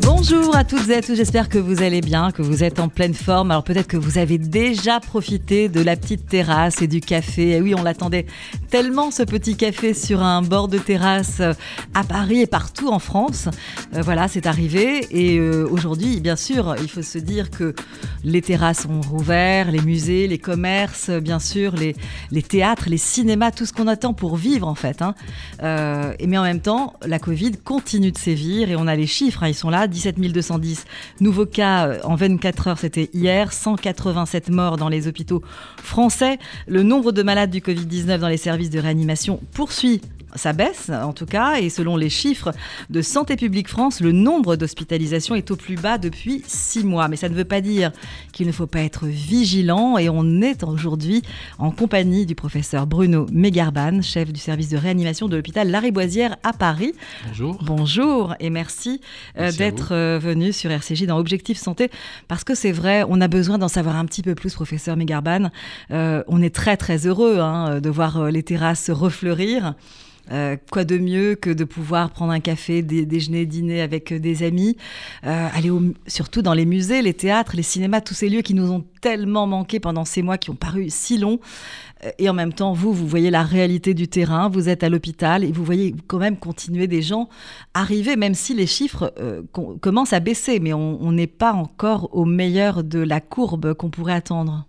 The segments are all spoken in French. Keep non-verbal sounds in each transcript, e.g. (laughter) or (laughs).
Bonjour à toutes et à tous, j'espère que vous allez bien, que vous êtes en pleine forme. Alors peut-être que vous avez déjà profité de la petite terrasse et du café. Et oui, on l'attendait tellement ce petit café sur un bord de terrasse euh, à Paris et partout en France. Euh, voilà, c'est arrivé. Et euh, aujourd'hui, bien sûr, il faut se dire que les terrasses ont rouvert, les musées, les commerces, bien sûr, les, théâtres, les cinémas, tout ce qu'on attend pour vivre en fait. Hein. mais en même temps, la Covid continue de sévir et on a les chiffres, hein, ils sont là, 17 210 nouveaux cas euh, en 24 heures, c'était hier. 187 morts dans les hôpitaux français. Le nombre de malades du Covid-19 dans les services de réanimation poursuit ça baisse en tout cas, et selon les chiffres de Santé publique France, le nombre d'hospitalisations est au plus bas depuis six mois. Mais ça ne veut pas dire qu'il ne faut pas être vigilant, et on est aujourd'hui en compagnie du professeur Bruno Mégarban, chef du service de réanimation de l'hôpital Lariboisière à Paris. Bonjour. Bonjour, et merci, euh, d'être euh, venu sur RCJ dans Objectif Santé, parce que c'est vrai, on a besoin d'en savoir un petit peu plus, professeur Mégarban. Euh, on est très très heureux hein, de voir les terrasses refleurir. Euh, quoi de mieux que de pouvoir prendre un café, déjeuner, dîner avec euh, des amis, euh, aller surtout dans les musées, les théâtres, les cinémas, tous ces lieux qui nous ont tellement manqué pendant ces mois qui ont paru si longs. Et en même temps, vous, vous voyez la réalité du terrain, vous êtes à l'hôpital et vous voyez quand même continuer des gens arriver, même si les chiffres commencent à baisser, mais on n'est pas encore au meilleur de la courbe qu'on pourrait attendre.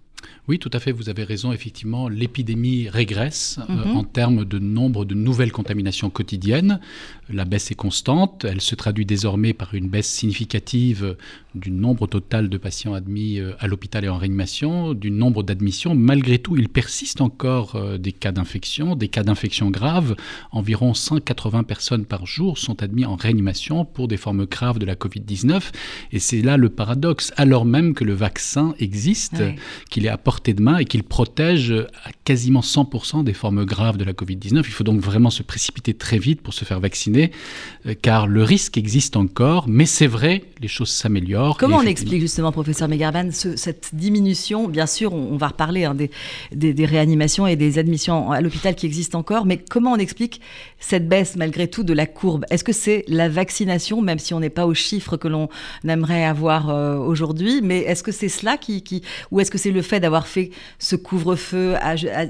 Oui, tout à fait, vous avez raison. Effectivement, l'épidémie régresse euh, mhm. en termes de nombre de nouvelles contaminations quotidiennes. La baisse est constante. Elle se traduit désormais par une baisse significative du nombre total de patients admis euh, à l'hôpital et en réanimation, du nombre d'admissions. Malgré tout, il persiste encore euh, des cas d'infection, des cas d'infection graves. Environ 180 personnes par jour sont admises en réanimation pour des formes graves de la Covid-19. Et c'est là le paradoxe, alors même que le vaccin existe, qu'il est apporté de main et qu'il protège à quasiment 100% des formes graves de la Covid-19. Il faut donc vraiment se précipiter très vite pour se faire vacciner, euh, car le risque existe encore, mais c'est vrai, les choses s'améliorent. Comment on explique justement, professeur Megarban, cette diminution? Bien sûr, on, va reparler hein, des, des, réanimations et des admissions à l'hôpital qui existent encore, mais comment on explique cette baisse malgré tout de la courbe? Est-ce que c'est la vaccination, même si on n'est pas aux chiffres que l'on aimerait avoir euh, aujourd'hui, mais est-ce que c'est cela qui, qui ou est-ce que c'est le fait d'avoir fait ce couvre-feu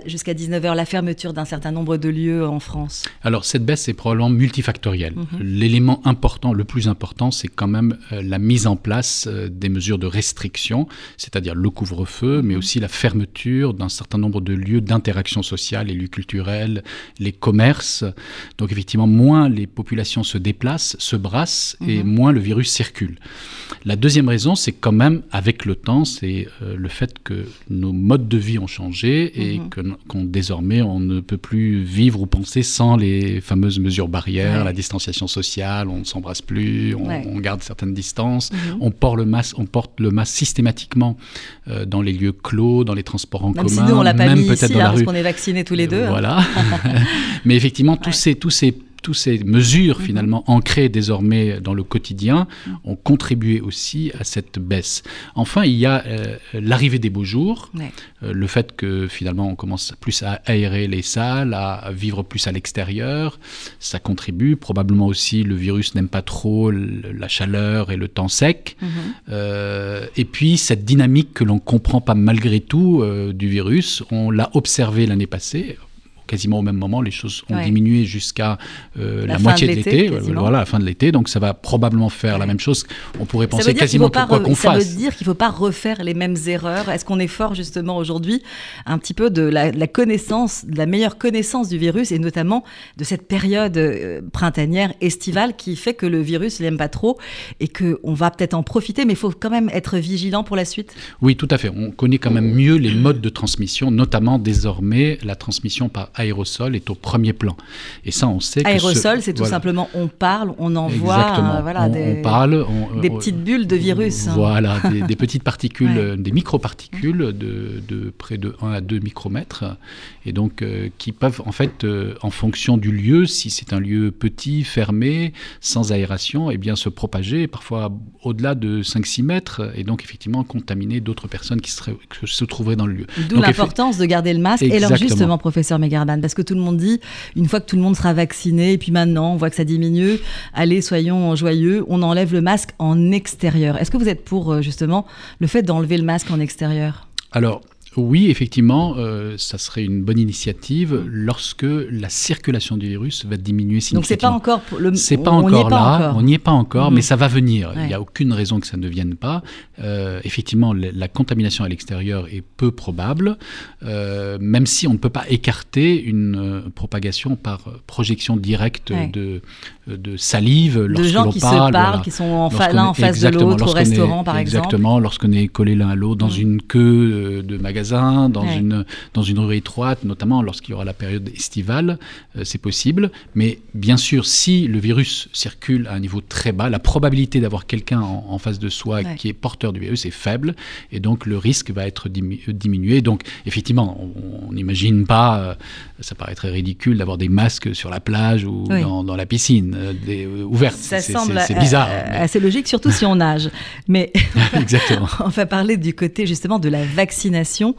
jusqu'à 19h, la fermeture d'un certain nombre de lieux en France Alors cette baisse est probablement multifactorielle. Mhm. L'élément important, le plus important, c'est quand même euh, la mise en place euh, des mesures de restriction, c'est-à-dire le couvre-feu, mais mhm. aussi la fermeture d'un certain nombre de lieux d'interaction sociale, les lieux culturels, les commerces. Donc effectivement, moins les populations se déplacent, se brassent, et mhm. moins le virus circule. La deuxième raison, c'est quand même, avec le temps, c'est euh, le fait que nos modes de vie ont changé et que qu'on désormais on ne peut plus vivre ou penser sans les fameuses mesures barrières, la distanciation sociale, on ne s'embrasse plus, on, garde certaines distances, mhm. on porte le masque, on porte le masque systématiquement euh, dans les lieux clos, dans les transports en même commun, si nous on l'a pas mis ici, hein, parce qu'on est vaccinés tous les deux. Hein. Voilà. (laughs) Mais effectivement, tous ces tous ces toutes ces mesures mhm. finalement ancrées désormais dans le quotidien ont contribué aussi à cette baisse. Enfin, il y a euh, l'arrivée des beaux jours, euh, le fait que finalement on commence plus à aérer les salles, à vivre plus à l'extérieur, ça contribue. Probablement aussi le virus n'aime pas trop la chaleur et le temps sec. Mhm. Euh, et puis cette dynamique que l'on comprend pas malgré tout du virus, on l'a observé l'année passée quasiment au même moment. Les choses ont diminué jusqu'à euh, la, moitié de l'été, voilà, la fin de l'été. Donc ça va probablement faire la même chose. On pourrait penser quasiment quoi qu'on fasse. Ça veut dire qu'il ne faut pas refaire les mêmes erreurs. Est-ce qu'on est fort justement aujourd'hui un petit peu de la, connaissance, de la meilleure connaissance du virus et notamment de cette période euh, printanière, estivale qui fait que le virus n'aime pas trop et qu'on va peut-être en profiter, mais il faut quand même être vigilant pour la suite? Oui, tout à fait. On connaît quand même mieux les modes de transmission, notamment désormais la transmission par aérosol est au premier plan. Et ça, on sait aérosol, c'est tout simplement on parle, on envoie euh, voilà, des, parle, des petites bulles de virus. Hein. Voilà, des, (laughs) petites particules, des microparticules de, de, près de 1 à 2 micromètres, et donc euh, qui peuvent en fait, euh, en fonction du lieu, si c'est un lieu petit, fermé, sans aération, et eh bien se propager, parfois au-delà de 5-6 mètres, et donc effectivement contaminer d'autres personnes qui, seraient, se trouveraient dans le lieu. D'où l'importance de garder le masque. Et alors justement, professeur Mégara, Parce que tout le monde dit, une fois que tout le monde sera vacciné, et puis maintenant on voit que ça diminue, allez, soyons joyeux, on enlève le masque en extérieur. Est-ce que vous êtes pour justement le fait d'enlever le masque en extérieur? Alors, oui, effectivement, euh, ça serait une bonne initiative lorsque la circulation du virus va diminuer significativement. Donc c'est pas encore le. C'est pas encore là, on n'y est pas encore, mais ça va venir. Il n'y a aucune raison que ça ne vienne pas. Euh, effectivement, la, contamination à l'extérieur est peu probable, euh, même si on ne peut pas écarter une propagation par projection directe de de salive de gens qui se parlent, qui sont l'un en face de l'autre au restaurant, par exemple. Exactement, lorsqu'on est collé l'un à l'autre dans une queue de magasin dans, une, dans une rue étroite, notamment lorsqu'il y aura la période estivale, euh, c'est possible. Mais bien sûr, si le virus circule à un niveau très bas, la probabilité d'avoir quelqu'un en, face de soi qui est porteur du virus est faible, et donc le risque va être euh, diminué. Donc effectivement, on n'imagine pas, euh, ça paraîtrait ridicule d'avoir des masques sur la plage ou dans, la piscine des, ouverte. Ça semble c'est bizarre. assez logique, surtout si on nage. Mais (laughs) Exactement. (laughs) on va parler du côté justement de la vaccination.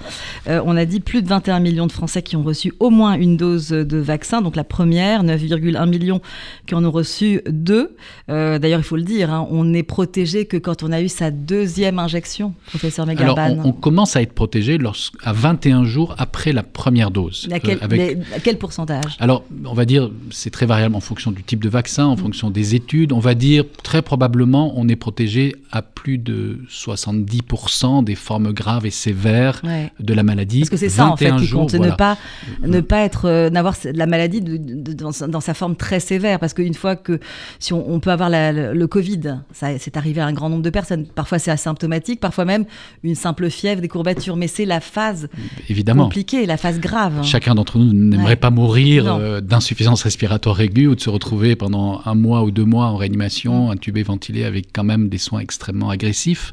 Euh, on a dit plus de 21 millions de Français qui ont reçu au moins une dose de vaccin. Donc la première, 9,1 millions qui en ont reçu deux. Euh, d'ailleurs, il faut le dire, hein, on n'est protégé que quand on a eu sa deuxième injection, professeur Megarban. Alors, on, commence à être protégé à 21 jours après la première dose. À quel, euh, quel pourcentage? Alors, on va dire, c'est très variable en fonction du type de vaccin, en mm. fonction des études. On va dire, très probablement, on est protégé à plus de 70% des formes graves et sévères de la maladie. Parce que c'est ça en fait qui compte, ne pas ne pas être euh, n'avoir la maladie dans, sa forme très sévère. Parce qu'une fois que si on, peut avoir le Covid, ça c'est arrivé à un grand nombre de personnes. Parfois c'est asymptomatique, parfois même une simple fièvre, des courbatures. Mais c'est la phase Évidemment. compliquée, la phase grave. Chacun d'entre nous n'aimerait pas mourir euh, d'insuffisance respiratoire aiguë ou de se retrouver pendant un mois ou deux mois en réanimation, mm. intubé, ventilé, avec quand même des soins extrêmement agressifs.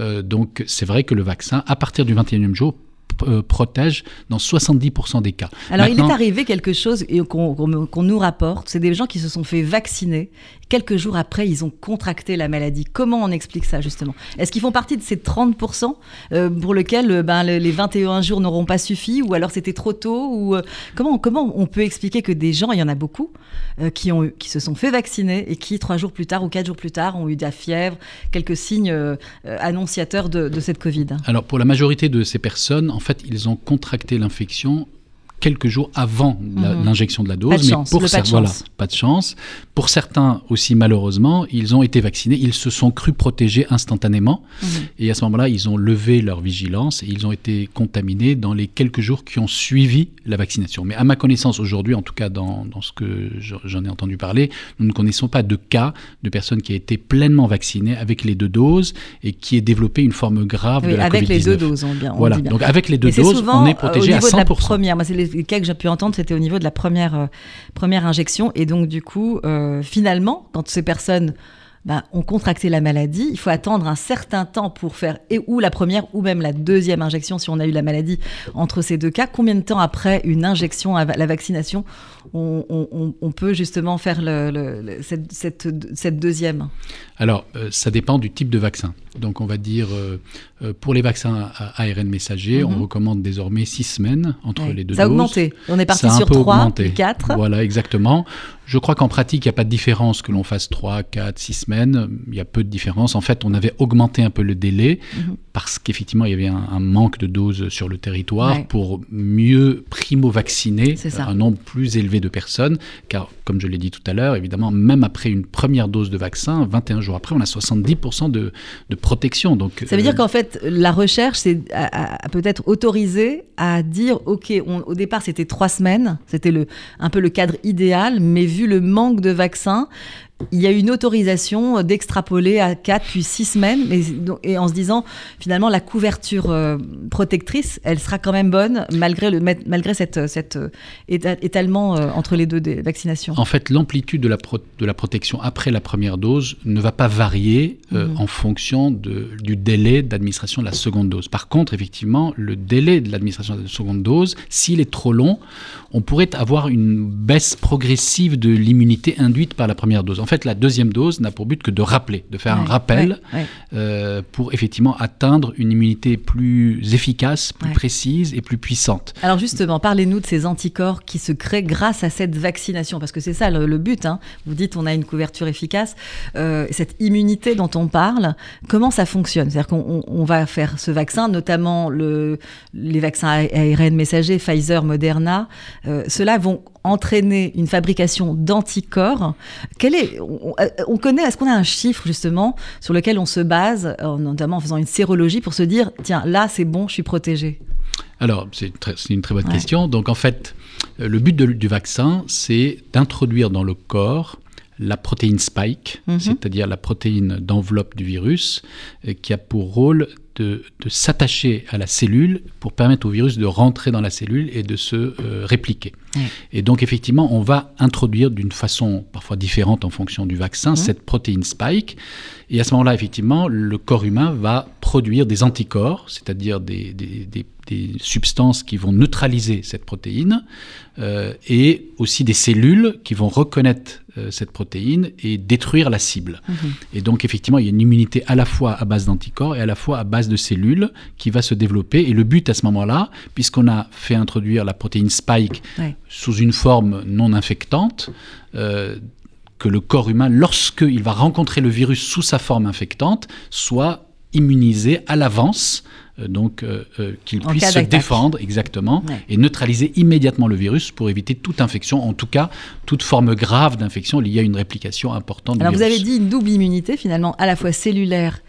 Euh, donc c'est vrai que le vaccin, à partir du 21e jour, protège dans 70% des cas. Alors il est arrivé quelque chose qu'on nous rapporte, c'est des gens qui se sont fait vacciner quelques jours après, ils ont contracté la maladie. Comment on explique ça, justement? Est-ce qu'ils font partie de ces 30% euh, pour lesquels euh, ben, les 21 jours n'auront pas suffi Ou alors c'était trop tôt ou, euh, comment, comment on peut expliquer que des gens, il y en a beaucoup, qui, ont, qui se sont fait vacciner et qui, trois jours plus tard ou quatre jours plus tard, ont eu de la fièvre, quelques signes annonciateurs de, de cette Covid? Alors, pour la majorité de ces personnes, en fait, ils ont contracté l'infection quelques jours avant mhm. l'injection de la dose. Pas de mais chance, pour pas, de voilà, pas de chance. Pour certains aussi, malheureusement, ils ont été vaccinés, ils se sont crus protégés instantanément. Mhm. Et à ce moment-là, ils ont levé leur vigilance et ils ont été contaminés dans les quelques jours qui ont suivi la vaccination. Mais à ma connaissance, aujourd'hui, en tout cas dans, dans ce que j'en ai entendu parler, nous ne connaissons pas de cas de personnes qui aient été pleinement vaccinées avec les deux doses et qui aient développé une forme grave de la avec les deux doses, on, bien, voilà. Donc avec les deux doses, on est protégé à 100%. De la première. Moi, c'est les les cas que j'ai pu entendre, c'était au niveau de la première, euh, première injection. Et donc, du coup, euh, finalement, quand ces personnes ben, ont contracté la maladie, il faut attendre un certain temps pour faire et, ou la première ou même la deuxième injection si on a eu la maladie entre ces deux cas. Combien de temps après une injection la vaccination on, peut justement faire le, cette, cette, deuxième Alors, euh, ça dépend du type de vaccin. Donc, on va dire, euh, euh, pour les vaccins à ARN messager, on mhm. recommande désormais six semaines entre les deux ça doses. Ça a augmenté. On est parti sur trois, quatre. Voilà, exactement. Je crois qu'en pratique, il n'y a pas de différence que l'on fasse 3, 4, 6 semaines. Il y a peu de différence. En fait, on avait augmenté un peu le délai mhm. parce qu'effectivement, il y avait un, manque de doses sur le territoire pour mieux primo-vacciner un nombre plus élevé de personnes, car comme je l'ai dit tout à l'heure, évidemment, même après une première dose de vaccin, 21 jours après, on a 70% de, de, protection. Donc, Ça veut dire euh, qu'en fait, la recherche c'est peut-être autorisé à dire, OK, au départ c'était trois semaines, c'était un peu le cadre idéal, mais vu le manque de vaccins, il y a une autorisation d'extrapoler à 4 puis 6 semaines, et en se disant, finalement, la couverture euh, protectrice, elle sera quand même bonne, malgré, le, malgré cette, cet euh, étalement euh, entre les deux des vaccinations. En fait, l'amplitude de la, de la protection après la première dose ne va pas varier mhm. en fonction de, du délai d'administration de la seconde dose. Par contre, effectivement, le délai de l'administration de la seconde dose, s'il est trop long, on pourrait avoir une baisse progressive de l'immunité induite par la première dose fait, la deuxième dose n'a pour but que de rappeler, de faire un rappel euh, pour effectivement atteindre une immunité plus efficace, plus précise et plus puissante. Alors justement, parlez-nous de ces anticorps qui se créent grâce à cette vaccination, parce que c'est ça le, but. Hein. Vous dites on a une couverture efficace, euh, cette immunité dont on parle, comment ça fonctionne? C'est-à-dire qu'on va faire ce vaccin, notamment le, les vaccins ARN messagers, Pfizer, Moderna, euh, ceux-là vont entraîner une fabrication d'anticorps. Quel est, on, connaît, est-ce qu'on a un chiffre justement sur lequel on se base, notamment en faisant une sérologie, pour se dire, tiens, là c'est bon, je suis protégé? Alors, c'est une très bonne question. Donc en fait, euh, le but du vaccin, c'est d'introduire dans le corps la protéine spike, mhm. c'est-à-dire la protéine d'enveloppe du virus, euh, qui a pour rôle de, s'attacher à la cellule pour permettre au virus de rentrer dans la cellule et de se euh, répliquer. Et donc effectivement, on va introduire d'une façon parfois différente en fonction du vaccin mhm. cette protéine spike. Et à ce moment-là, effectivement, le corps humain va produire des anticorps, c'est-à-dire des, substances qui vont neutraliser cette protéine, euh, et aussi des cellules qui vont reconnaître euh, cette protéine et détruire la cible. Mhm. Et donc effectivement, il y a une immunité à la fois à base d'anticorps et à la fois à base de cellules qui va se développer. Et le but à ce moment-là, puisqu'on a fait introduire la protéine spike sous une forme non infectante, euh, que le corps humain, lorsqu'il va rencontrer le virus sous sa forme infectante, soit immunisé à l'avance, donc euh, euh, qu'il puisse se défendre exactement et neutraliser immédiatement le virus pour éviter toute infection, en tout cas toute forme grave d'infection liée à une réplication importante Alors vous avez dit une double immunité finalement, à la fois cellulaire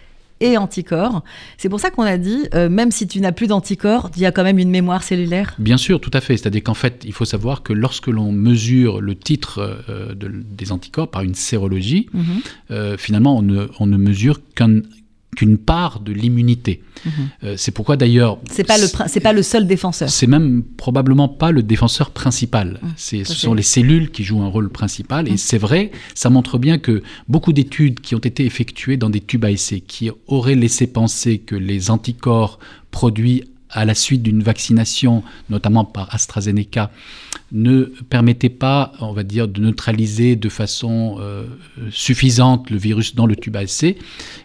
et anticorps. C'est pour ça qu'on a dit, euh, même si tu n'as plus d'anticorps, il y a quand même une mémoire cellulaire Bien sûr, tout à fait. C'est-à-dire qu'en fait, il faut savoir que lorsque l'on mesure le titre euh, des anticorps par une sérologie, mhm. euh, finalement, on ne, on ne mesure qu'un qu'une part de l'immunité. Mhm. Euh, c'est pourquoi d'ailleurs... C'est pas le c'est pas le seul défenseur. C'est même probablement pas le défenseur principal. Mhm. ce sont les cellules qui jouent un rôle principal. Et mhm. c'est vrai, ça montre bien que beaucoup d'études qui ont été effectuées dans des tubes à essai, qui auraient laissé penser que les anticorps produits à la suite d'une vaccination, notamment par AstraZeneca, ne permettait pas, on va dire, de neutraliser de façon euh, suffisante le virus dans le tube ASC et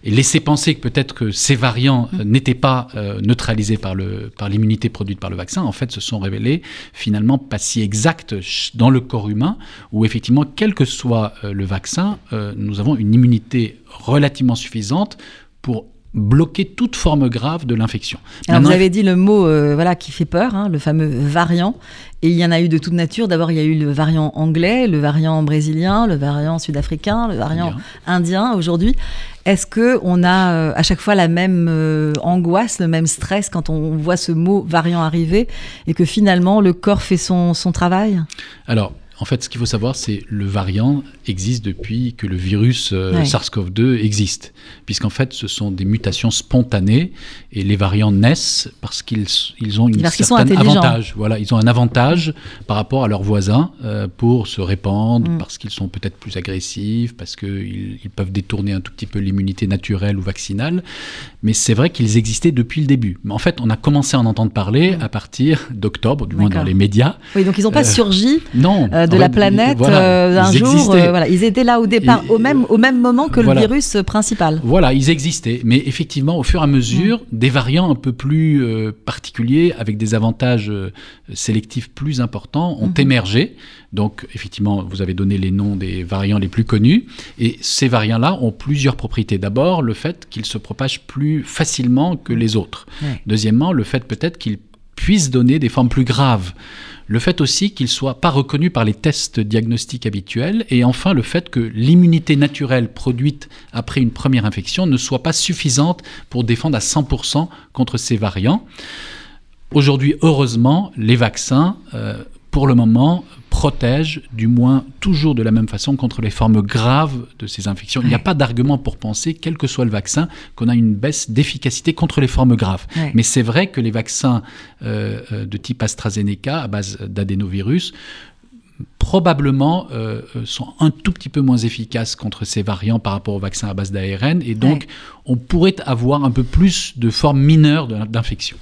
laisser penser que peut-être que ces variants euh, n'étaient pas euh, neutralisés par, le, par l'immunité produite par le vaccin, en fait, se sont révélés finalement pas si exacts dans le corps humain, où effectivement, quel que soit le vaccin, nous avons une immunité relativement suffisante pour bloquer toute forme grave de l'infection. vous avez dit le mot euh, voilà, qui fait peur, hein, le fameux variant, et il y en a eu de toute nature. D'abord, il y a eu le variant anglais, le variant brésilien, le variant sud-africain, le variant indien, aujourd'hui. Est-ce que on a euh, à chaque fois la même euh, angoisse, le même stress quand on voit ce mot variant arriver et que finalement le corps fait son, son travail? Alors, en fait, ce qu'il faut savoir, c'est le variant existe depuis que le virus euh, SARS-CoV-2 existe, puisqu'en fait, ce sont des mutations spontanées et les variants naissent parce qu'ils ils ont une certain avantage. Voilà, ils ont un avantage par rapport à leurs voisins euh, pour se répandre, mm. parce qu'ils sont peut-être plus agressifs, parce qu'ils ils peuvent détourner un tout petit peu l'immunité naturelle ou vaccinale. Mais c'est vrai qu'ils existaient depuis le début. Mais en fait, on a commencé à en entendre parler mm. à partir d'octobre, du moins dans les médias. Oui, donc ils n'ont pas euh, surgi. Non de la planète euh, un jour. Euh, voilà, ils étaient là au départ, au, même, au même moment que le virus principal. Voilà, ils existaient. Mais effectivement, au fur et à mesure, des variants un peu plus euh, particuliers, avec des avantages sélectifs plus importants, ont mm-hmm. émergé. Donc, effectivement, vous avez donné les noms des variants les plus connus. Et ces variants-là ont plusieurs propriétés. D'abord, le fait qu'ils se propagent plus facilement que les autres. Deuxièmement, le fait peut-être qu'ils puissent donner des formes plus graves. Le fait aussi qu'il ne soit pas reconnu par les tests diagnostiques habituels. Et enfin, le fait que l'immunité naturelle produite après une première infection ne soit pas suffisante pour défendre à 100% contre ces variants. Aujourd'hui, heureusement, les vaccins, euh, pour le moment, protège, du moins toujours de la même façon, contre les formes graves de ces infections. Il n'y a pas d'argument pour penser, quel que soit le vaccin, qu'on a une baisse d'efficacité contre les formes graves. Mais c'est vrai que les vaccins euh, euh, de type AstraZeneca, à base d'adénovirus, probablement euh, sont un tout petit peu moins efficaces contre ces variants par rapport aux vaccins à base d'ARN. Et donc, on pourrait avoir un peu plus de formes mineures d'infection.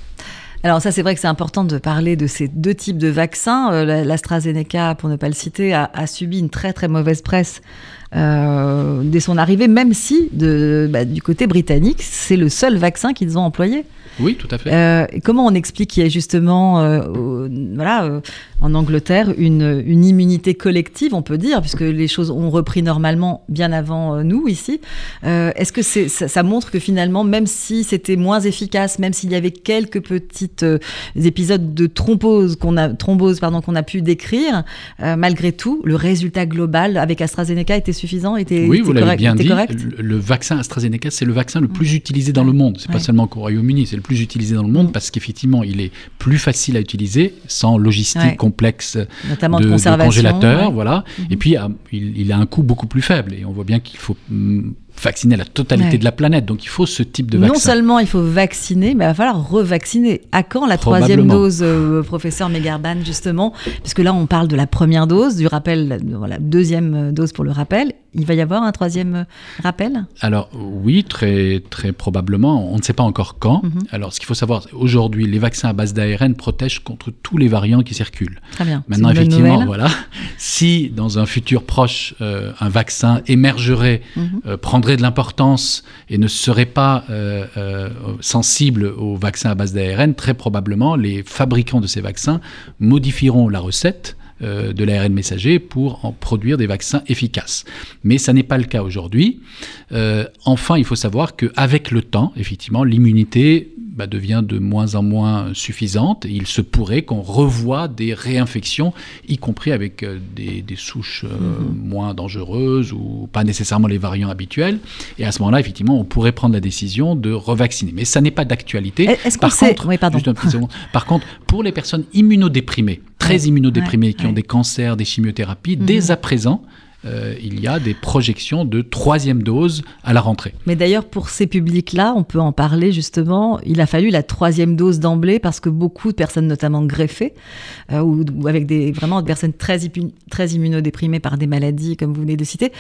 Alors ça, c'est vrai que c'est important de parler de ces deux types de vaccins. Euh, L'AstraZeneca, pour ne pas le citer, a, a, subi une très très mauvaise presse euh, dès son arrivée, même si de, bah, du côté britannique, c'est le seul vaccin qu'ils ont employé. Oui, tout à fait. Euh, comment on explique qu'il y a justement, euh, voilà, en Angleterre, une, une, immunité collective, on peut dire, puisque les choses ont repris normalement bien avant nous ici. Est-ce que ça, ça, montre que finalement, même si c'était moins efficace, même s'il y avait quelques petites épisodes de thrombose qu'on a, thrombose, pardon, qu'on a pu décrire, malgré tout, le résultat global avec AstraZeneca était suffisant, oui, vous l'avez bien dit. Le, le, vaccin AstraZeneca, c'est le vaccin le plus utilisé dans le monde. C'est ouais. pas seulement qu'au Royaume-Uni, c'est le plus utilisé dans le monde parce qu'effectivement, il est plus facile à utiliser sans logistique ouais. complexe Notamment de, de, de congélateur, ouais. voilà. Mm. Et puis, il, il, a un coût beaucoup plus faible. Et on voit bien qu'il faut vacciner la totalité ouais. de la planète. Donc il faut ce type de vaccin. Non seulement il faut vacciner, mais il va falloir revacciner. À quand la troisième dose, euh, professeur Megarban, justement? Puisque là, on parle de la première dose, du rappel, voilà, deuxième dose pour le rappel. Il va y avoir un troisième rappel? Alors oui, très, très probablement. On ne sait pas encore quand. Mm -hmm. Alors ce qu'il faut savoir, aujourd'hui, les vaccins à base d'ARN protègent contre tous les variants qui circulent. Très bien. Maintenant, effectivement, voilà, (laughs) si dans un futur proche, euh, un vaccin émergerait, mm -hmm. euh, de l'importance et ne serait pas euh, euh, sensible aux vaccins à base d'ARN, très probablement les fabricants de ces vaccins modifieront la recette de l'ARN messager pour en produire des vaccins efficaces. Mais ça n'est pas le cas aujourd'hui. Euh, enfin, il faut savoir qu'avec le temps, effectivement, l'immunité bah, devient de moins en moins suffisante. Il se pourrait qu'on revoie des réinfections, y compris avec euh, des, des, souches euh, mm -hmm. moins dangereuses ou pas nécessairement les variants habituels. Et à ce moment-là, effectivement, on pourrait prendre la décision de revacciner. Mais ça n'est pas d'actualité. Par, contre, oui, juste un petit second. Par contre, pour les personnes immunodéprimées, très ouais, qui ont des cancers, des chimiothérapies, mm -hmm. dès à présent, euh, il y a des projections de troisième dose à la rentrée. Mais d'ailleurs, pour ces publics-là, on peut en parler justement. Il a fallu la troisième dose d'emblée parce que beaucoup de personnes, notamment greffées, euh, ou, ou, avec des vraiment des personnes très, très immunodéprimées par des maladies, comme vous venez de citer,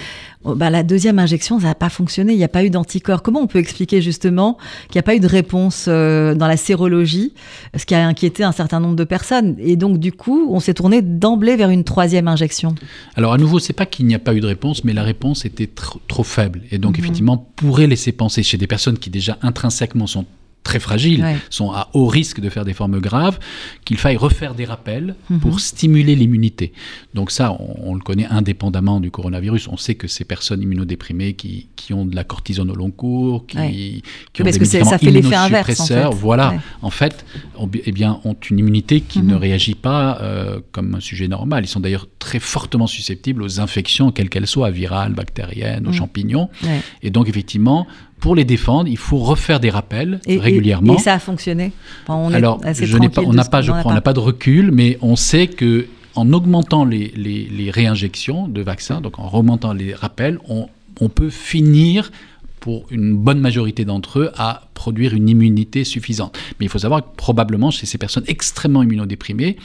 bah, la deuxième injection, ça n'a pas fonctionné. Il n'y a pas eu d'anticorps. Comment on peut expliquer justement qu'il n'y a pas eu de réponse euh, dans la sérologie, ce qui a inquiété un certain nombre de personnes? Et donc, du coup, on s'est tourné d'emblée vers une troisième injection. Alors, à nouveau, c'est pas qu'il n'y a pas eu de réponse, mais la réponse était tr trop faible. Et donc, mmh. effectivement, pourrait laisser penser chez des personnes qui déjà intrinsèquement sont très fragiles, ouais. sont à haut risque de faire des formes graves, qu'il faille refaire des rappels mmh. pour stimuler l'immunité. Donc ça, on, on, le connaît indépendamment du coronavirus. On sait que ces personnes immunodéprimées qui, qui ont de la cortisone au long cours, qui, ouais. qui ont Parce des que ça fait l'effet inverse, en fait. voilà, ouais. en fait, on, eh bien, ont une immunité qui mmh. ne réagit pas euh, comme un sujet normal. Ils sont d'ailleurs très fortement susceptibles aux infections, quelles qu'elles soient, virales, bactériennes, aux mmh. champignons. Et donc, effectivement, pour les défendre, il faut refaire des rappels et, régulièrement. Et, et, ça a fonctionné enfin, on Alors, je n'ai pas, on n'a pas, je crois, on n'a pas de recul, mais on sait que en augmentant les, les, les réinjections de vaccins, donc en remontant les rappels, on, on peut finir pour une bonne majorité d'entre eux à produire une immunité suffisante. Mais il faut savoir que probablement chez ces personnes extrêmement immunodéprimées,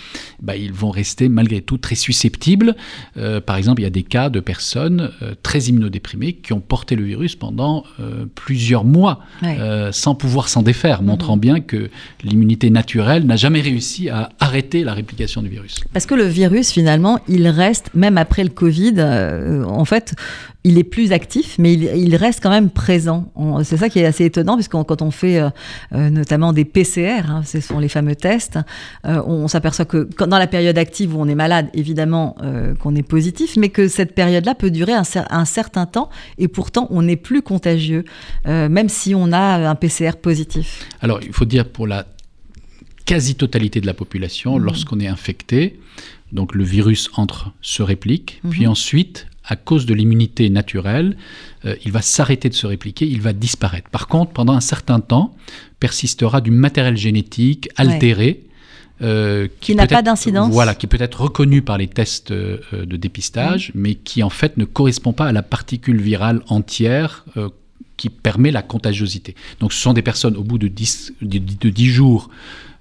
bah, ils vont rester malgré tout très susceptibles. Euh, par exemple, il y a des cas de personnes euh, très immunodéprimées qui ont porté le virus pendant euh, plusieurs mois ouais. sans pouvoir s'en défaire, montrant mmh. bien que l'immunité naturelle n'a jamais réussi à arrêter la réplication du virus. Parce que le virus, finalement, il reste, même après le Covid, en fait, il est plus actif, mais il, il reste quand même présent. C'est ça qui est assez étonnant, puisque quand on fait euh, euh, notamment des PCR, hein, ce sont les fameux tests, euh, on, on s'aperçoit que quand, dans la période active où on est malade, évidemment euh, qu'on est positif, mais que cette période-là peut durer un, un, certain temps, et pourtant on n'est plus contagieux, même si on a un PCR positif. Alors il faut dire pour la quasi-totalité de la population, mmh. lorsqu'on est infecté, donc le virus entre, se réplique, mmh. puis ensuite à cause de l'immunité naturelle, euh, il va s'arrêter de se répliquer, il va disparaître. Par contre, pendant un certain temps, persistera du matériel génétique altéré. Ouais. Euh, qui, qui n'a pas d'incidence. Voilà, qui peut être reconnu par les tests euh, de dépistage, mmh. mais qui en fait ne correspond pas à la particule virale entière euh, qui permet la contagiosité. Donc ce sont des personnes au bout de 10, de, de 10 jours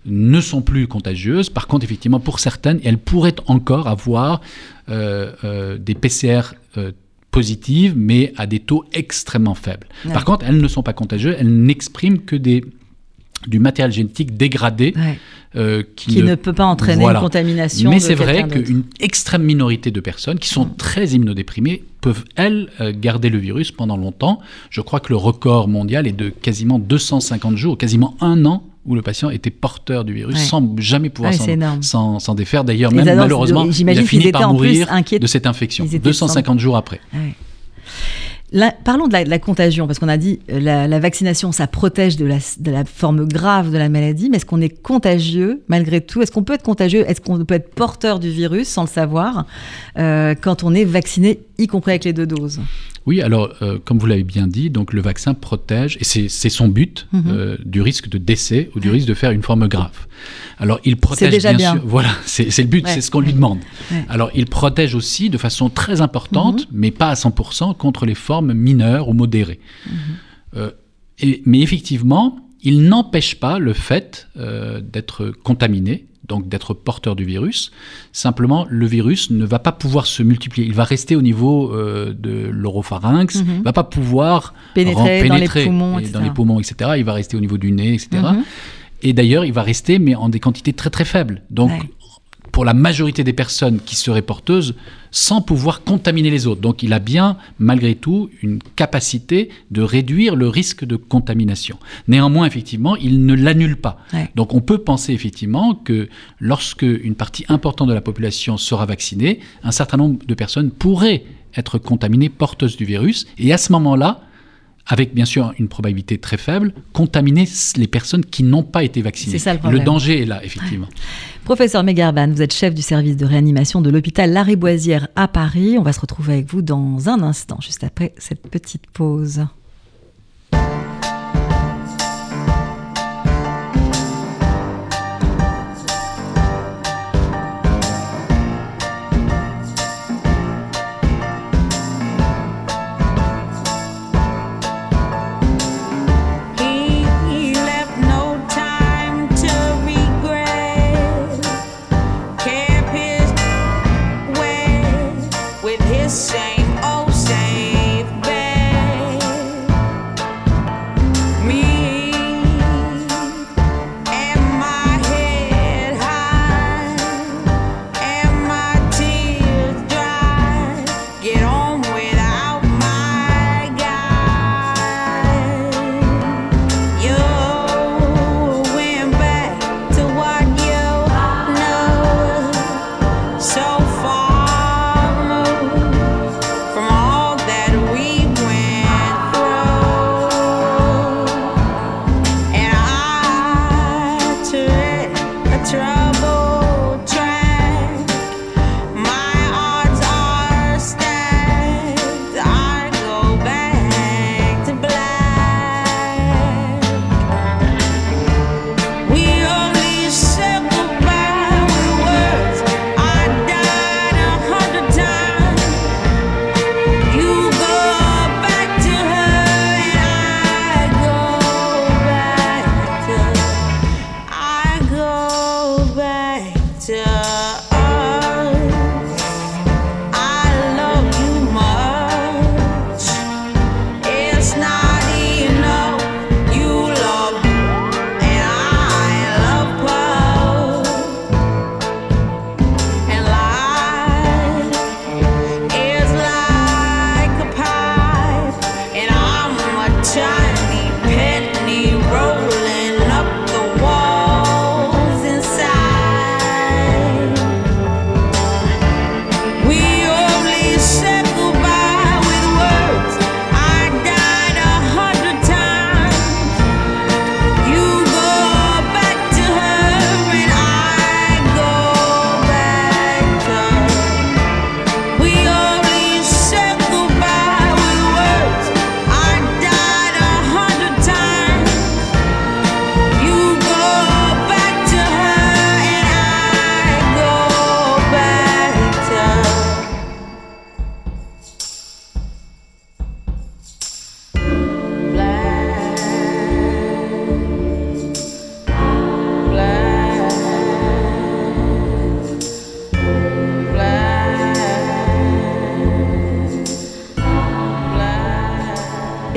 ne sont plus contagieuses. Par contre, effectivement, pour certaines, elles pourraient encore avoir des PCR euh, positives, mais à des taux extrêmement faibles. Ouais. Par contre, elles ne sont pas contagieuses, elles n'expriment que des du matériel génétique dégradé euh, qui, ne, peut pas entraîner une contamination. Mais c'est vrai qu'une extrême minorité de personnes qui sont très immunodéprimées peuvent, elles, euh, garder le virus pendant longtemps. Je crois que le record mondial est de quasiment 250 jours, quasiment un an où le patient était porteur du virus sans jamais pouvoir s'en défaire. D'ailleurs, même malheureusement, il a fini par mourir de cette infection, 250 jours après. Parlons de la, contagion, parce qu'on a dit euh, la, la vaccination, ça protège de la, de la, forme grave de la maladie, mais est-ce qu'on est contagieux malgré tout? Est-ce qu'on peut être contagieux? Est-ce qu'on peut être porteur du virus sans le savoir euh, quand on est vacciné, y compris avec les deux doses? Oui, alors, euh, comme vous l'avez bien dit, donc le vaccin protège, et c'est son but, mhm. euh, du risque de décès ou du risque de faire une forme grave. Alors, il protège déjà bien, sûr. (laughs) Voilà, c'est le but, c'est ce qu'on lui demande. Alors, il protège aussi de façon très importante, mhm. mais pas à 100%, contre les formes mineures ou modérées. Mhm. Euh, et, mais effectivement, il n'empêche pas le fait d'être contaminé donc d'être porteur du virus. Simplement, le virus ne va pas pouvoir se multiplier. Il va rester au niveau euh, de l'oropharynx, il ne va pas pouvoir pénétrer, dans les poumons, etc. dans les poumons, etc. Il va rester au niveau du nez, etc. Mhm. Et d'ailleurs, il va rester, mais en des quantités très très faibles. Donc, pour la majorité des personnes qui seraient porteuses sans pouvoir contaminer les autres. Donc il a bien, malgré tout, une capacité de réduire le risque de contamination. Néanmoins, effectivement, il ne l'annule pas. Donc on peut penser effectivement que lorsque une partie importante de la population sera vaccinée, un certain nombre de personnes pourraient être contaminées porteuses du virus. Et à ce moment-là, avec bien sûr une probabilité très faible, contaminer les personnes qui n'ont pas été vaccinées. Ça, le, le, danger est là, effectivement. (laughs) Professeur Megarban, vous êtes chef du service de réanimation de l'hôpital Lariboisière à Paris. On va se retrouver avec vous dans un instant, juste après cette petite pause.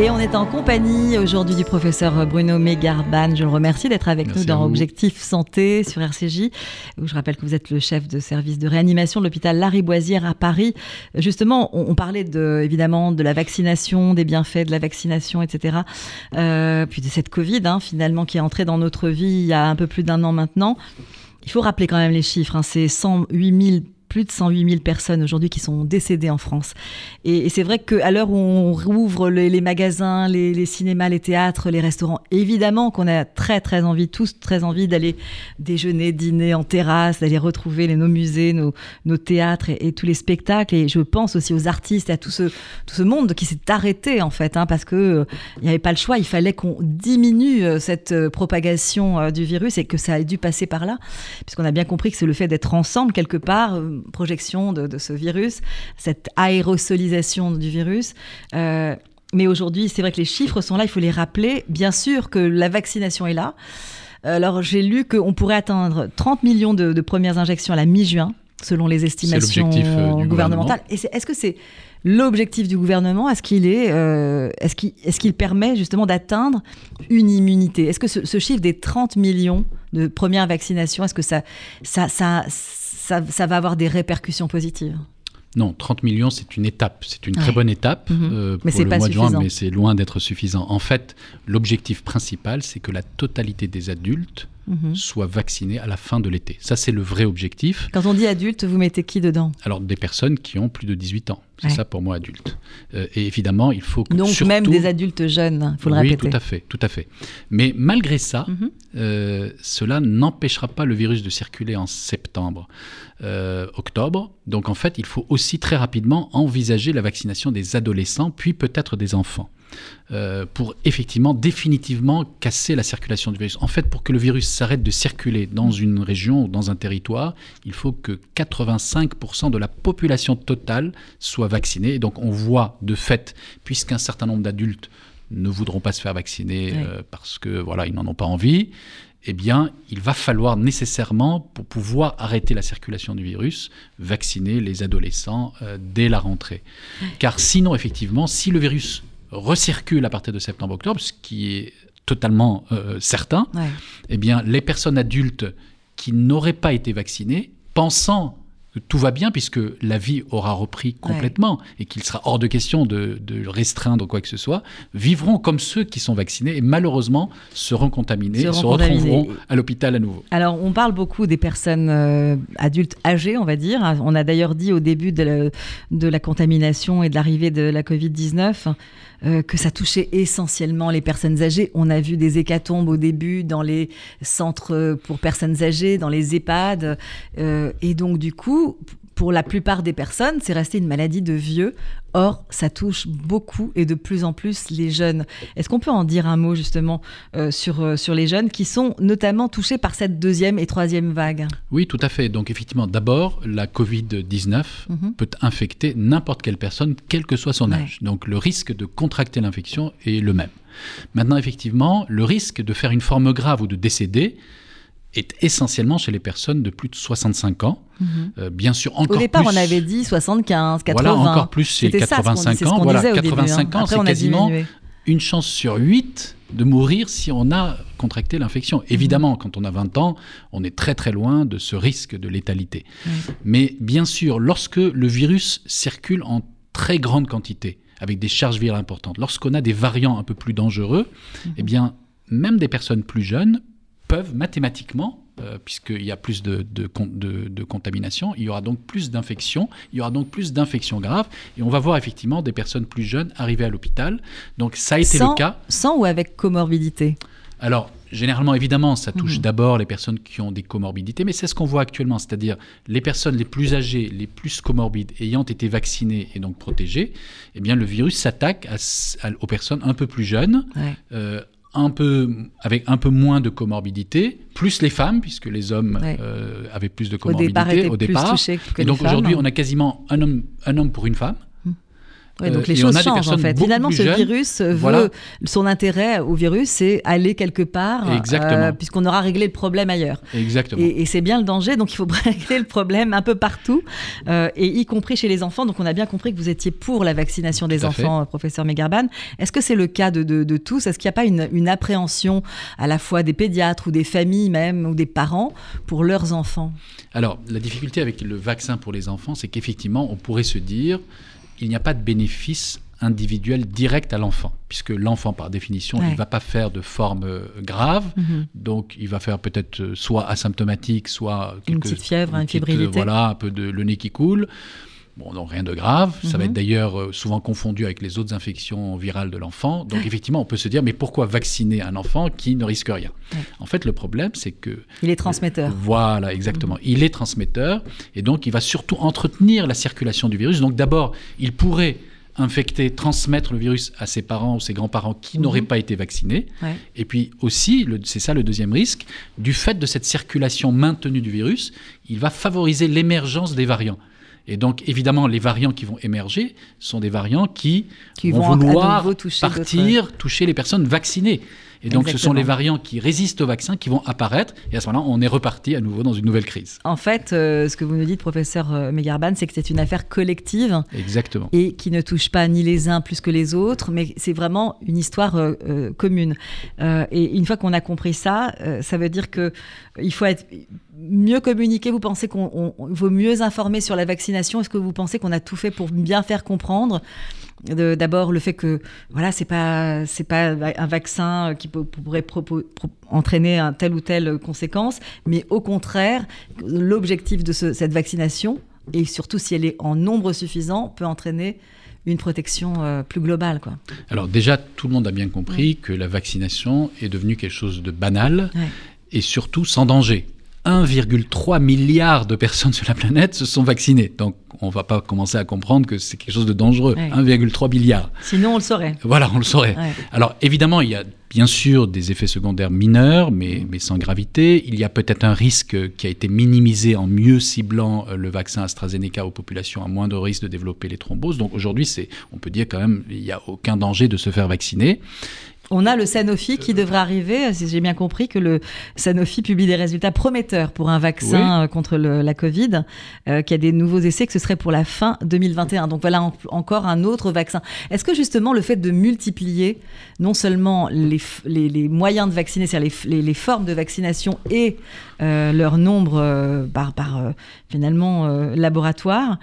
Et on est en compagnie aujourd'hui du professeur Bruno Mégarban. Je le remercie d'être avec nous dans Objectif Santé sur RCJ. je rappelle que vous êtes le chef de service de réanimation de l'hôpital Lariboisière à Paris. Justement, on, parlait de, évidemment de la vaccination, des bienfaits de la vaccination, etc. Euh, puis de cette Covid, hein, finalement, qui est entrée dans notre vie il y a un peu plus d'un an maintenant. Il faut rappeler quand même les chiffres. Hein. C'est 108 000 plus de 108 000 personnes aujourd'hui qui sont décédées en France. Et, c'est vrai qu'à l'heure où on rouvre les, magasins, les, cinémas, les théâtres, les restaurants, évidemment qu'on a très très envie, tous très envie d'aller déjeuner, dîner en terrasse, d'aller retrouver les, nos musées, nos, nos théâtres et, tous les spectacles. Et je pense aussi aux artistes à tout ce, tout ce monde qui s'est arrêté en fait, hein, parce que euh, n'y avait pas le choix, il fallait qu'on diminue euh, cette euh, propagation du virus et que ça a dû passer par là, puisqu'on a bien compris que c'est le fait d'être ensemble quelque part projection de, ce virus, cette aérosolisation du virus. Euh, mais aujourd'hui, c'est vrai que les chiffres sont là, il faut les rappeler. Bien sûr que la vaccination est là. Alors j'ai lu qu'on pourrait atteindre 30 millions de, premières injections à la mi-juin, selon les estimations euh, gouvernementales. Est-ce que c'est l'objectif du gouvernement? Est-ce qu'il est, euh, est-ce qu'il, est-ce qu'il permet justement d'atteindre une immunité? Est-ce que ce, ce, chiffre des 30 millions de premières vaccinations, est-ce que ça, ça, ça ça, va avoir des répercussions positives non, 30 millions, c'est une étape, c'est une très bonne étape mhm. euh, pour le mois de juin, mais c'est loin d'être suffisant. En fait, l'objectif principal, c'est que la totalité des adultes Mhm. soient vaccinés à la fin de l'été. Ça, c'est le vrai objectif. Quand on dit adulte, vous mettez qui dedans Alors, des personnes qui ont plus de 18 ans. C'est ça pour moi adulte. Euh, et évidemment, il faut que Donc même des adultes jeunes, il faut le oui, répéter. tout à fait, tout à fait. Mais malgré ça, mhm. euh, cela n'empêchera pas le virus de circuler en septembre, euh, octobre. Donc en fait, il faut aussi très rapidement envisager la vaccination des adolescents, puis peut-être des enfants. Euh, pour effectivement définitivement casser la circulation du virus. En fait, pour que le virus s'arrête de circuler dans une région ou dans un territoire, il faut que 85% de la population totale soit vaccinée. Et donc on voit de fait, puisqu'un certain nombre d'adultes ne voudront pas se faire vacciner euh, parce que voilà, ils n'en ont pas envie, eh bien, il va falloir nécessairement, pour pouvoir arrêter la circulation du virus, vacciner les adolescents euh, dès la rentrée. Car sinon, effectivement, si le virus recircule à partir de septembre-octobre, ce qui est totalement euh, certain, eh bien, les personnes adultes qui n'auraient pas été vaccinées, pensant que tout va bien puisque la vie aura repris complètement et qu'il sera hors de question de, restreindre quoi que ce soit, vivront comme ceux qui sont vaccinés et malheureusement seront contaminés, se, se retrouveront à l'hôpital à nouveau. Alors on parle beaucoup des personnes euh, adultes âgées, on va dire. On a d'ailleurs dit au début de la contamination et de l'arrivée de la Covid-19 euh, que ça touchait essentiellement les personnes âgées. On a vu des hécatombes au début dans les centres pour personnes âgées, dans les EHPAD. Euh, et donc, du coup, pour la plupart des personnes, c'est resté une maladie de vieux. Or, ça touche beaucoup et de plus en plus les jeunes. Est-ce qu'on peut en dire un mot justement euh, sur, euh, sur les jeunes qui sont notamment touchés par cette deuxième et troisième vague? Oui, tout à fait. Donc effectivement, d'abord, la Covid-19 mhm. peut infecter n'importe quelle personne, quel que soit son âge. Donc le risque de contracter l'infection est le même. Maintenant, effectivement, le risque de faire une forme grave ou de décéder, est essentiellement chez les personnes de plus de 65 ans. Mhm. Euh, bien sûr, encore plus. Au départ, on avait dit 75, 80. Voilà, encore plus chez 85 ans. Voilà, 85 hein. ans, c'est quasiment une chance sur 8 de mourir si on a contracté l'infection. Mhm. Évidemment, quand on a 20 ans, on est très très loin de ce risque de létalité. Mais bien sûr, lorsque le virus circule en très grande quantité, avec des charges virales importantes, lorsqu'on a des variants un peu plus dangereux, mhm. eh bien, même des personnes plus jeunes peuvent mathématiquement, euh, puisqu'il y a plus de, de, contamination, il y aura donc plus d'infections, il y aura donc plus d'infections graves, et on va voir effectivement des personnes plus jeunes arriver à l'hôpital. Donc ça a été le cas. Sans ou avec comorbidité? Alors, généralement, évidemment, ça touche mhm. d'abord les personnes qui ont des comorbidités, mais c'est ce qu'on voit actuellement, c'est-à-dire les personnes les plus âgées, les plus comorbides, ayant été vaccinées et donc protégées, eh bien, le virus s'attaque aux personnes un peu plus jeunes, euh, un peu, avec un peu moins de comorbidité, plus les femmes, puisque les hommes euh, avaient plus de comorbidité au départ. et donc aujourd'hui, on a quasiment un homme, un homme pour une femme. Donc les choses changent en fait. Finalement, ce virus veut son intérêt au virus, c'est aller quelque part, puisqu'on aura réglé le problème ailleurs. Exactement. Et, c'est bien le danger, donc il faut (laughs) régler le problème un peu partout, et y compris chez les enfants. Donc on a bien compris que vous étiez pour la vaccination des enfants, professeur Megarban. Est-ce que c'est le cas de, de, tous? Est-ce qu'il n'y a pas une, une appréhension à la fois des pédiatres ou des familles même ou des parents pour leurs enfants? Alors, la difficulté avec le vaccin pour les enfants, c'est qu'effectivement, on pourrait se dire, il n'y a pas de bénéfice individuel direct à l'enfant, puisque l'enfant, par définition, il ne va pas faire de forme euh, grave, mhm. donc il va faire peut-être euh, soit asymptomatique, soit une petite fièvre, une, fébrilité, voilà, un peu de le nez qui coule. Bon, donc rien de grave. Ça va être mhm. d'ailleurs euh, souvent confondu avec les autres infections virales de l'enfant. Donc effectivement, on peut se dire, mais pourquoi vacciner un enfant qui ne risque rien? En fait, le problème, c'est que... Il est transmetteur. voilà, exactement. Mhm. Il est transmetteur, et donc il va surtout entretenir la circulation du virus. Donc d'abord, il pourrait infecter, transmettre le virus à ses parents ou ses grands-parents qui mhm. n'auraient pas été vaccinés. Et puis aussi, c'est ça le deuxième risque, du fait de cette circulation maintenue du virus, il va favoriser l'émergence des variants. Et donc, évidemment, les variants qui vont émerger sont des variants qui, vont, vouloir partir, toucher les personnes vaccinées. Et donc, ce sont les variants qui résistent au vaccin qui vont apparaître. Et à ce moment-là, on est reparti à nouveau dans une nouvelle crise. En fait, euh, ce que vous nous dites, professeur euh, Megarban, c'est que c'est une affaire collective. Exactement. Et qui ne touche pas ni les uns plus que les autres, mais c'est vraiment une histoire euh, commune. et une fois qu'on a compris ça, ça veut dire qu'il faut être mieux communiquer Vous pensez qu'on vaut mieux informer sur la vaccination? Est-ce que vous pensez qu'on a tout fait pour bien faire comprendre? D'abord, le fait que voilà, c'est pas c'est pas un vaccin qui pourrait entraîner un telle ou telle conséquence, mais au contraire, l'objectif de cette vaccination et surtout si elle est en nombre suffisant peut entraîner une protection euh, plus globale. Quoi. Alors déjà, tout le monde a bien compris que la vaccination est devenue quelque chose de banal et surtout sans danger. 1,3 milliard de personnes sur la planète se sont vaccinées. Donc, on ne va pas commencer à comprendre que c'est quelque chose de dangereux. 1,3 milliard. Sinon, on le saurait. Voilà, on le saurait. Alors, évidemment, il y a bien sûr des effets secondaires mineurs, mais, mais sans gravité. Il y a peut-être un risque qui a été minimisé en mieux ciblant euh, le vaccin AstraZeneca aux populations à moindre risque de développer les thromboses. Donc, aujourd'hui, on peut dire quand même il n'y a aucun danger de se faire vacciner. On a le Sanofi qui devrait arriver, si j'ai bien compris, que le Sanofi publie des résultats prometteurs pour un vaccin euh, contre la Covid, euh, qui a des nouveaux essais, que ce serait pour la fin 2021. Donc voilà encore un autre vaccin. Est-ce que justement le fait de multiplier non seulement les, moyens de vacciner, c'est-à-dire les, formes de vaccination et euh, leur nombre par, finalement laboratoire,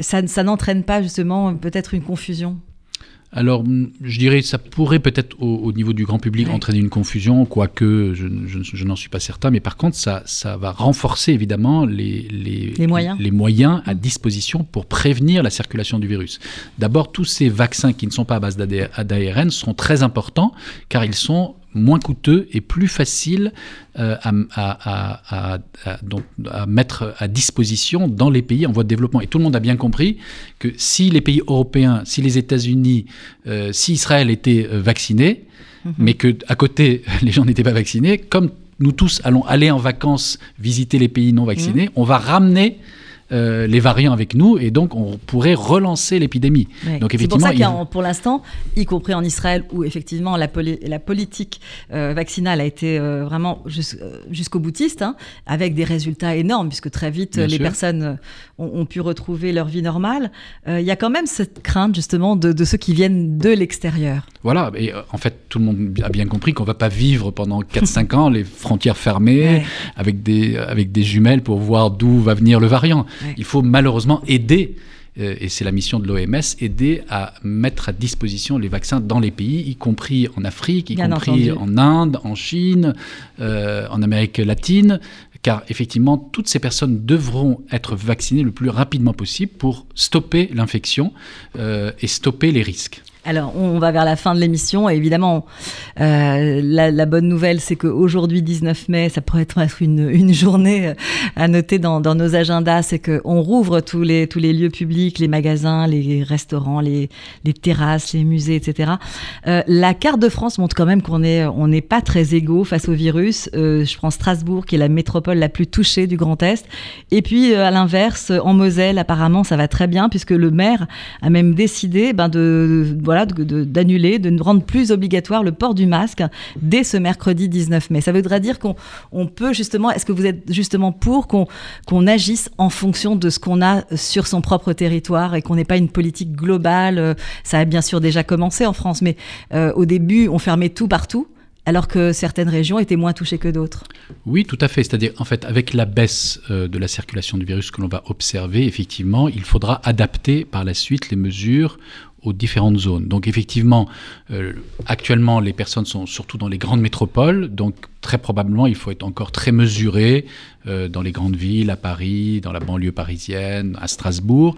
ça, ça n'entraîne pas justement peut-être une confusion? Alors, je dirais, ça pourrait peut-être au, niveau du grand public entraîner une confusion, quoique je, je, n'en suis pas certain, mais par contre, ça, ça va renforcer évidemment les, les, moyens. les moyens à disposition pour prévenir la circulation du virus. D'abord, tous ces vaccins qui ne sont pas à base d'ARN sont très importants, car ils sont moins coûteux et plus facile euh, à, mettre à disposition dans les pays en voie de développement. Et tout le monde a bien compris que si les pays européens, si les États-Unis, euh, si Israël était euh, vacciné, mhm. mais que à côté (laughs) les gens n'étaient pas vaccinés, comme nous tous allons aller en vacances visiter les pays non vaccinés, mhm. on va ramener euh, les variants avec nous et donc on pourrait relancer l'épidémie. Donc c'est pour ça qu'il pour l'instant, y compris en Israël, où effectivement la, la politique euh, vaccinale a été euh, vraiment jusqu'au boutiste, hein, avec des résultats énormes, puisque très vite les personnes ont, pu retrouver leur vie normale. Il y a quand même cette crainte justement de, ceux qui viennent de l'extérieur. Voilà, et en fait tout le monde a bien compris qu'on ne va pas vivre pendant 4-5 ans les frontières fermées avec, des, avec des jumelles pour voir d'où va venir le variant. Il faut malheureusement aider euh, et c'est la mission de l'OMS, aider à mettre à disposition les vaccins dans les pays, y compris en Afrique, y compris en Inde, en Chine, euh, en Amérique latine, car effectivement, toutes ces personnes devront être vaccinées le plus rapidement possible pour stopper l'infection euh, et stopper les risques. Alors, on va vers la fin de l'émission. Et évidemment, euh, la, bonne nouvelle, c'est qu'aujourd'hui, 19 mai, ça pourrait être une, journée euh, à noter dans, nos agendas. C'est qu'on rouvre tous les, tous les lieux publics, les magasins, les restaurants, les, terrasses, les musées, etc. Euh, la carte de France montre quand même qu'on n'est on pas très égaux face au virus. Je prends Strasbourg, qui est la métropole la plus touchée du Grand Est. Et puis, à l'inverse, en Moselle, apparemment, ça va très bien, puisque le maire a même décidé ben, de voilà, d'annuler, de, de, rendre plus obligatoire le port du masque dès ce mercredi 19 mai. Ça voudrait dire qu'on on peut justement, est-ce que vous êtes justement pour qu'on qu'on agisse en fonction de ce qu'on a sur son propre territoire et qu'on n'ait pas une politique globale Ça a bien sûr déjà commencé en France, mais euh, au début, on fermait tout partout alors que certaines régions étaient moins touchées que d'autres. Oui, tout à fait. C'est-à-dire, en fait, avec la baisse euh, de la circulation du virus que l'on va observer, effectivement, il faudra adapter par la suite les mesures aux différentes zones. Donc effectivement, euh, actuellement, les personnes sont surtout dans les grandes métropoles, donc très probablement, il faut être encore très mesuré euh, dans les grandes villes, à Paris, dans la banlieue parisienne, à Strasbourg.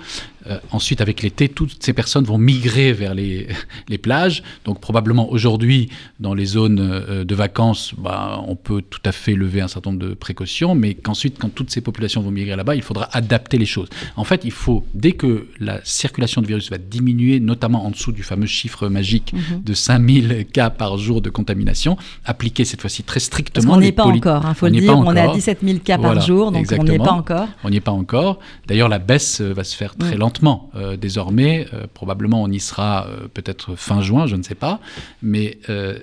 Euh, ensuite, avec l'été, toutes ces personnes vont migrer vers les, (laughs) les plages. Donc probablement aujourd'hui, dans les zones euh, de vacances, bah, on peut tout à fait lever un certain nombre de précautions, mais qu'ensuite, quand toutes ces populations vont migrer là-bas, il faudra adapter les choses. En fait, il faut, dès que la circulation du virus va diminuer, notamment en dessous du fameux chiffre magique mhm. de 5000 cas par jour de contamination, appliquer cette fois-ci très strictement. Parce qu'on n'y est pas encore, il hein, faut le dire, on est à 17 000 cas par jour, donc on n'y est pas encore. On n'y est pas encore. D'ailleurs, la baisse euh, va se faire très mm. lentement. Euh, désormais, euh, probablement, on y sera peut-être fin juin, je ne sais pas. Mais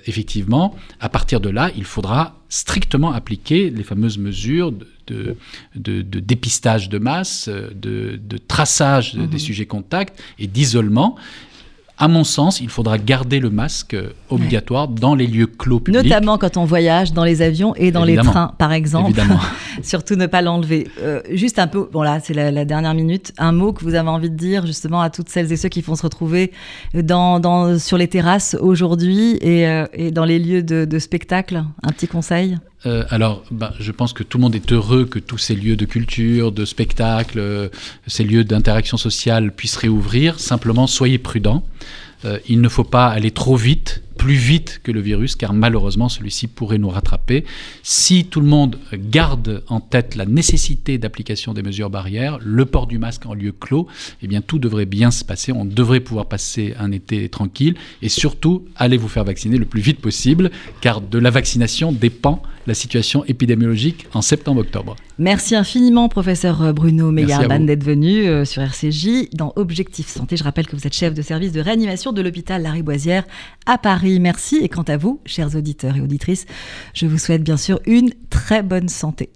effectivement, à partir de là, il faudra strictement appliquer les fameuses mesures de, de, dépistage de masse, de, traçage des mm-hmm. sujets contacts et d'isolement à mon sens, il faudra garder le masque obligatoire dans les lieux clos publics. Notamment quand on voyage dans les avions et dans les trains, par exemple. Évidemment. (laughs) Surtout ne pas l'enlever. Euh, juste un peu, bon là, c'est la, dernière minute, un mot que vous avez envie de dire justement à toutes celles et ceux qui vont se retrouver dans, dans sur les terrasses aujourd'hui et, euh, et, dans les lieux de, de spectacle? Un petit conseil? Euh, alors, bah, je pense que tout le monde est heureux que tous ces lieux de culture, de spectacle, euh, ces lieux d'interaction sociale puissent réouvrir. Simplement, soyez prudents. Euh, il ne faut pas aller trop vite plus vite que le virus, car malheureusement celui-ci pourrait nous rattraper. Si tout le monde garde en tête la nécessité d'application des mesures barrières, le port du masque en lieu clos, eh bien tout devrait bien se passer. On devrait pouvoir passer un été tranquille et surtout allez vous faire vacciner le plus vite possible, car de la vaccination dépend la situation épidémiologique en septembre-octobre. Merci infiniment, professeur Bruno Megarban, d'être venu euh, sur RCJ dans Objectif Santé. Je rappelle que vous êtes chef de service de réanimation de l'hôpital Lariboisière à Paris. Merci. Et quant à vous, chers auditeurs et auditrices, je vous souhaite bien sûr une très bonne santé.